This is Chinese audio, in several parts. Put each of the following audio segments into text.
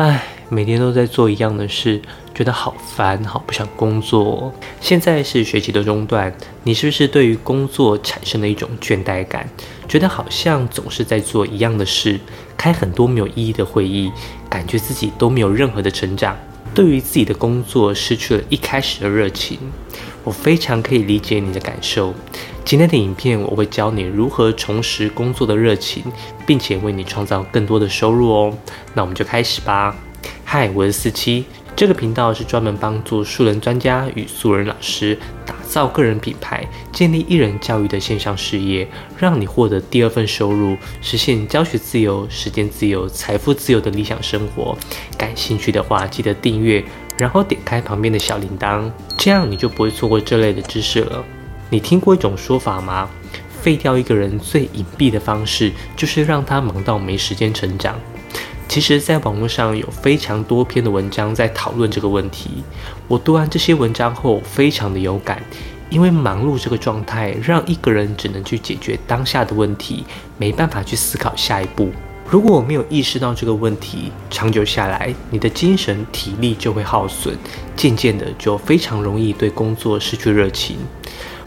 唉，每天都在做一样的事，觉得好烦，好不想工作。现在是学期的中段，你是不是对于工作产生了一种倦怠感？觉得好像总是在做一样的事，开很多没有意义的会议，感觉自己都没有任何的成长。对于自己的工作失去了一开始的热情，我非常可以理解你的感受。今天的影片我会教你如何重拾工作的热情，并且为你创造更多的收入哦。那我们就开始吧。嗨，我是四七。这个频道是专门帮助素人专家与素人老师打造个人品牌、建立艺人教育的线上事业，让你获得第二份收入，实现教学自由、时间自由、财富自由的理想生活。感兴趣的话，记得订阅，然后点开旁边的小铃铛，这样你就不会错过这类的知识了。你听过一种说法吗？废掉一个人最隐蔽的方式，就是让他忙到没时间成长。其实，在网络上有非常多篇的文章在讨论这个问题。我读完这些文章后，非常的有感，因为忙碌这个状态，让一个人只能去解决当下的问题，没办法去思考下一步。如果我没有意识到这个问题，长久下来，你的精神体力就会耗损，渐渐的就非常容易对工作失去热情。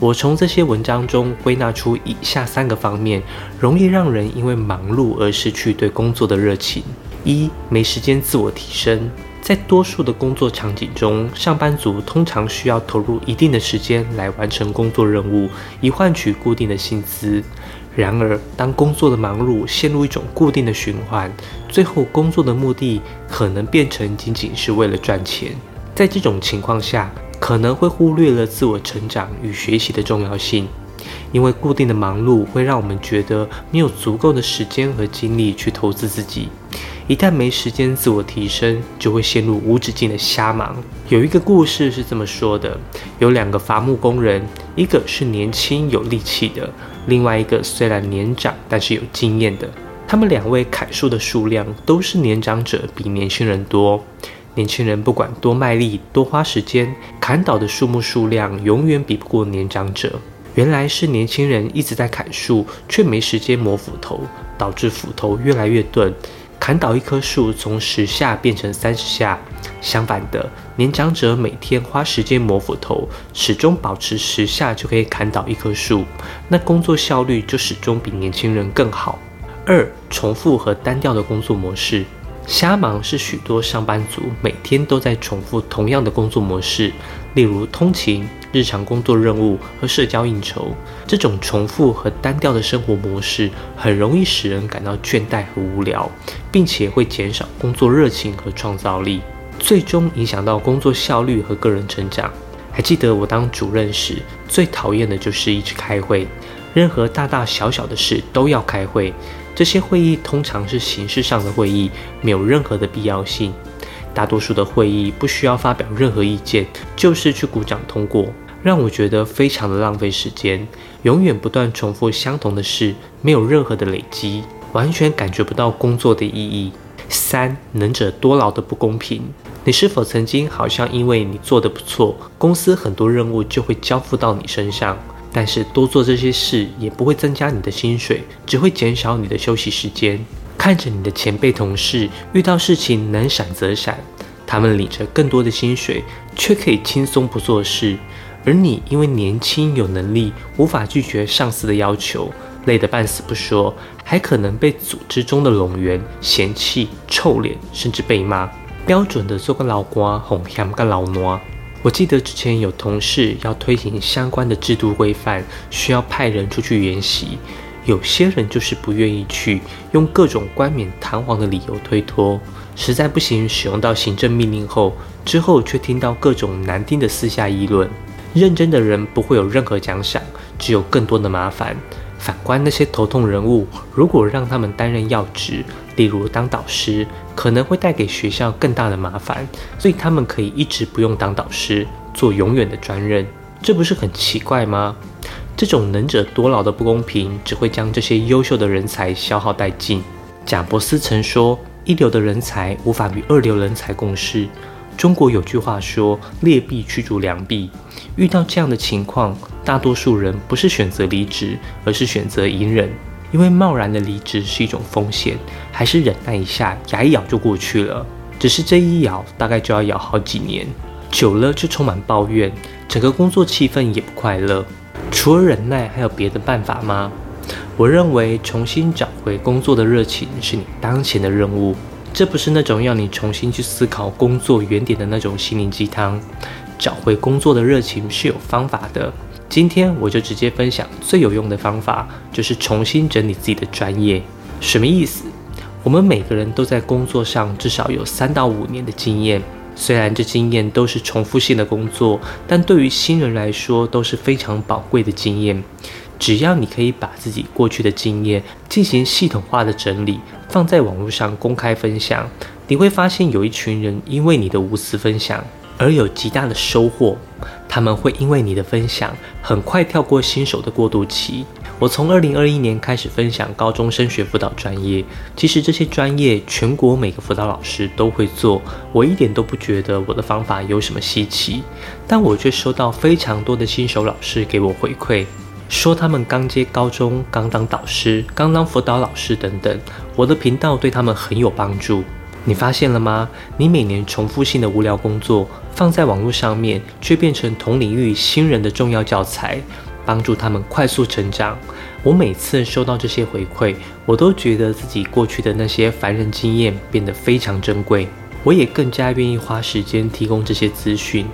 我从这些文章中归纳出以下三个方面，容易让人因为忙碌而失去对工作的热情。一没时间自我提升，在多数的工作场景中，上班族通常需要投入一定的时间来完成工作任务，以换取固定的薪资。然而，当工作的忙碌陷入一种固定的循环，最后工作的目的可能变成仅仅是为了赚钱。在这种情况下，可能会忽略了自我成长与学习的重要性。因为固定的忙碌会让我们觉得没有足够的时间和精力去投资自己，一旦没时间自我提升，就会陷入无止境的瞎忙。有一个故事是这么说的：有两个伐木工人，一个是年轻有力气的，另外一个虽然年长但是有经验的。他们两位砍树的数量都是年长者比年轻人多。年轻人不管多卖力、多花时间，砍倒的树木数量永远比不过年长者。原来是年轻人一直在砍树，却没时间磨斧头，导致斧头越来越钝，砍倒一棵树从十下变成三十下。相反的，年长者每天花时间磨斧头，始终保持十下就可以砍倒一棵树，那工作效率就始终比年轻人更好。二、重复和单调的工作模式，瞎忙是许多上班族每天都在重复同样的工作模式，例如通勤。日常工作任务和社交应酬，这种重复和单调的生活模式，很容易使人感到倦怠和无聊，并且会减少工作热情和创造力，最终影响到工作效率和个人成长。还记得我当主任时，最讨厌的就是一直开会，任何大大小小的事都要开会，这些会议通常是形式上的会议，没有任何的必要性。大多数的会议不需要发表任何意见，就是去鼓掌通过。让我觉得非常的浪费时间，永远不断重复相同的事，没有任何的累积，完全感觉不到工作的意义。三能者多劳的不公平，你是否曾经好像因为你做的不错，公司很多任务就会交付到你身上，但是多做这些事也不会增加你的薪水，只会减少你的休息时间。看着你的前辈同事遇到事情能闪则闪，他们领着更多的薪水，却可以轻松不做事。而你因为年轻有能力，无法拒绝上司的要求，累得半死不说，还可能被组织中的拢员嫌弃、臭脸，甚至被骂。标准的做个老瓜，哄嫌个老挪。我记得之前有同事要推行相关的制度规范，需要派人出去研习，有些人就是不愿意去，用各种冠冕堂皇的理由推脱，实在不行，使用到行政命令后，之后却听到各种难听的私下议论。认真的人不会有任何奖赏，只有更多的麻烦。反观那些头痛人物，如果让他们担任要职，例如当导师，可能会带给学校更大的麻烦，所以他们可以一直不用当导师，做永远的专任。这不是很奇怪吗？这种能者多劳的不公平，只会将这些优秀的人才消耗殆尽。贾伯斯曾说：“一流的人才无法与二流人才共事。”中国有句话说：“劣币驱逐良币。”遇到这样的情况，大多数人不是选择离职，而是选择隐忍，因为贸然的离职是一种风险，还是忍耐一下，牙一咬就过去了。只是这一咬大概就要咬好几年，久了就充满抱怨，整个工作气氛也不快乐。除了忍耐，还有别的办法吗？我认为重新找回工作的热情是你当前的任务。这不是那种要你重新去思考工作原点的那种心灵鸡汤。找回工作的热情是有方法的。今天我就直接分享最有用的方法，就是重新整理自己的专业。什么意思？我们每个人都在工作上至少有三到五年的经验。虽然这经验都是重复性的工作，但对于新人来说都是非常宝贵的经验。只要你可以把自己过去的经验进行系统化的整理，放在网络上公开分享，你会发现有一群人因为你的无私分享而有极大的收获。他们会因为你的分享很快跳过新手的过渡期。我从二零二一年开始分享高中升学辅导专业，其实这些专业全国每个辅导老师都会做，我一点都不觉得我的方法有什么稀奇，但我却收到非常多的新手老师给我回馈。说他们刚接高中，刚当导师，刚当辅导老师等等，我的频道对他们很有帮助。你发现了吗？你每年重复性的无聊工作放在网络上面，却变成同领域新人的重要教材，帮助他们快速成长。我每次收到这些回馈，我都觉得自己过去的那些凡人经验变得非常珍贵，我也更加愿意花时间提供这些资讯。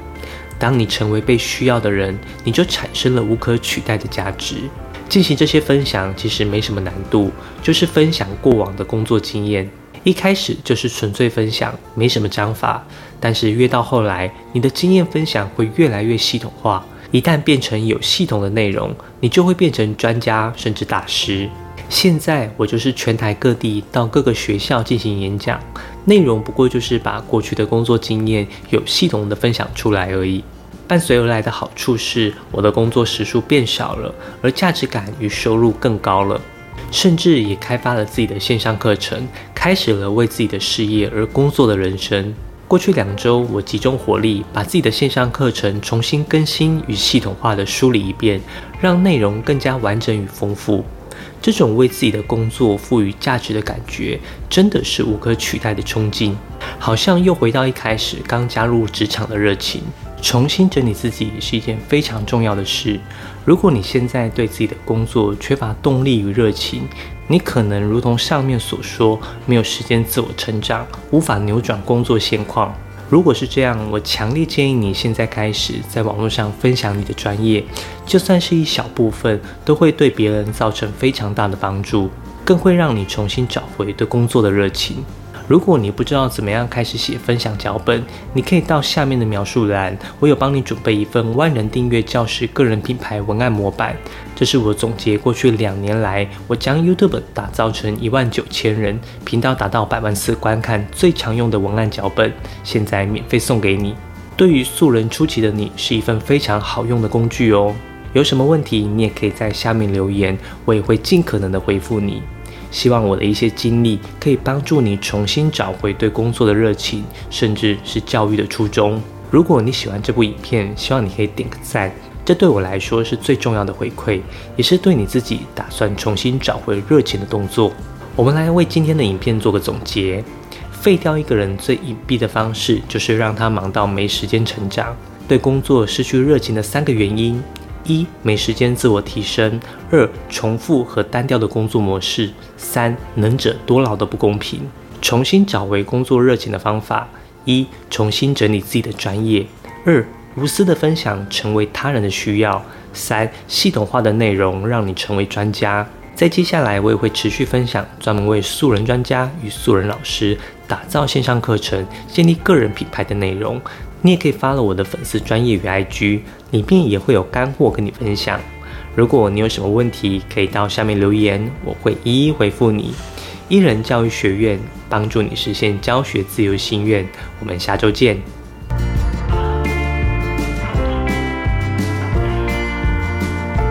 当你成为被需要的人，你就产生了无可取代的价值。进行这些分享其实没什么难度，就是分享过往的工作经验。一开始就是纯粹分享，没什么章法。但是越到后来，你的经验分享会越来越系统化。一旦变成有系统的内容，你就会变成专家甚至大师。现在我就是全台各地到各个学校进行演讲，内容不过就是把过去的工作经验有系统的分享出来而已。伴随而来的好处是，我的工作时数变少了，而价值感与收入更高了，甚至也开发了自己的线上课程，开始了为自己的事业而工作的人生。过去两周，我集中火力把自己的线上课程重新更新与系统化的梳理一遍，让内容更加完整与丰富。这种为自己的工作赋予价值的感觉，真的是无可取代的冲劲，好像又回到一开始刚加入职场的热情。重新整理自己是一件非常重要的事。如果你现在对自己的工作缺乏动力与热情，你可能如同上面所说，没有时间自我成长，无法扭转工作现况。如果是这样，我强烈建议你现在开始在网络上分享你的专业，就算是一小部分，都会对别人造成非常大的帮助，更会让你重新找回对工作的热情。如果你不知道怎么样开始写分享脚本，你可以到下面的描述栏，我有帮你准备一份万人订阅教师个人品牌文案模板。这是我总结过去两年来，我将 YouTube 打造成一万九千人频道达到百万次观看最常用的文案脚本，现在免费送给你。对于素人初期的你，是一份非常好用的工具哦。有什么问题，你也可以在下面留言，我也会尽可能的回复你。希望我的一些经历可以帮助你重新找回对工作的热情，甚至是教育的初衷。如果你喜欢这部影片，希望你可以点个赞，这对我来说是最重要的回馈，也是对你自己打算重新找回热情的动作。我们来为今天的影片做个总结：废掉一个人最隐蔽的方式，就是让他忙到没时间成长，对工作失去热情的三个原因。一没时间自我提升，二重复和单调的工作模式，三能者多劳的不公平。重新找回工作热情的方法：一重新整理自己的专业；二无私的分享，成为他人的需要；三系统化的内容，让你成为专家。在接下来，我也会持续分享专门为素人专家与素人老师打造线上课程、建立个人品牌的内容。你也可以发了我的粉丝专业与 IG，里面也会有干货跟你分享。如果你有什么问题，可以到下面留言，我会一一回复你。伊人教育学院帮助你实现教学自由心愿，我们下周见。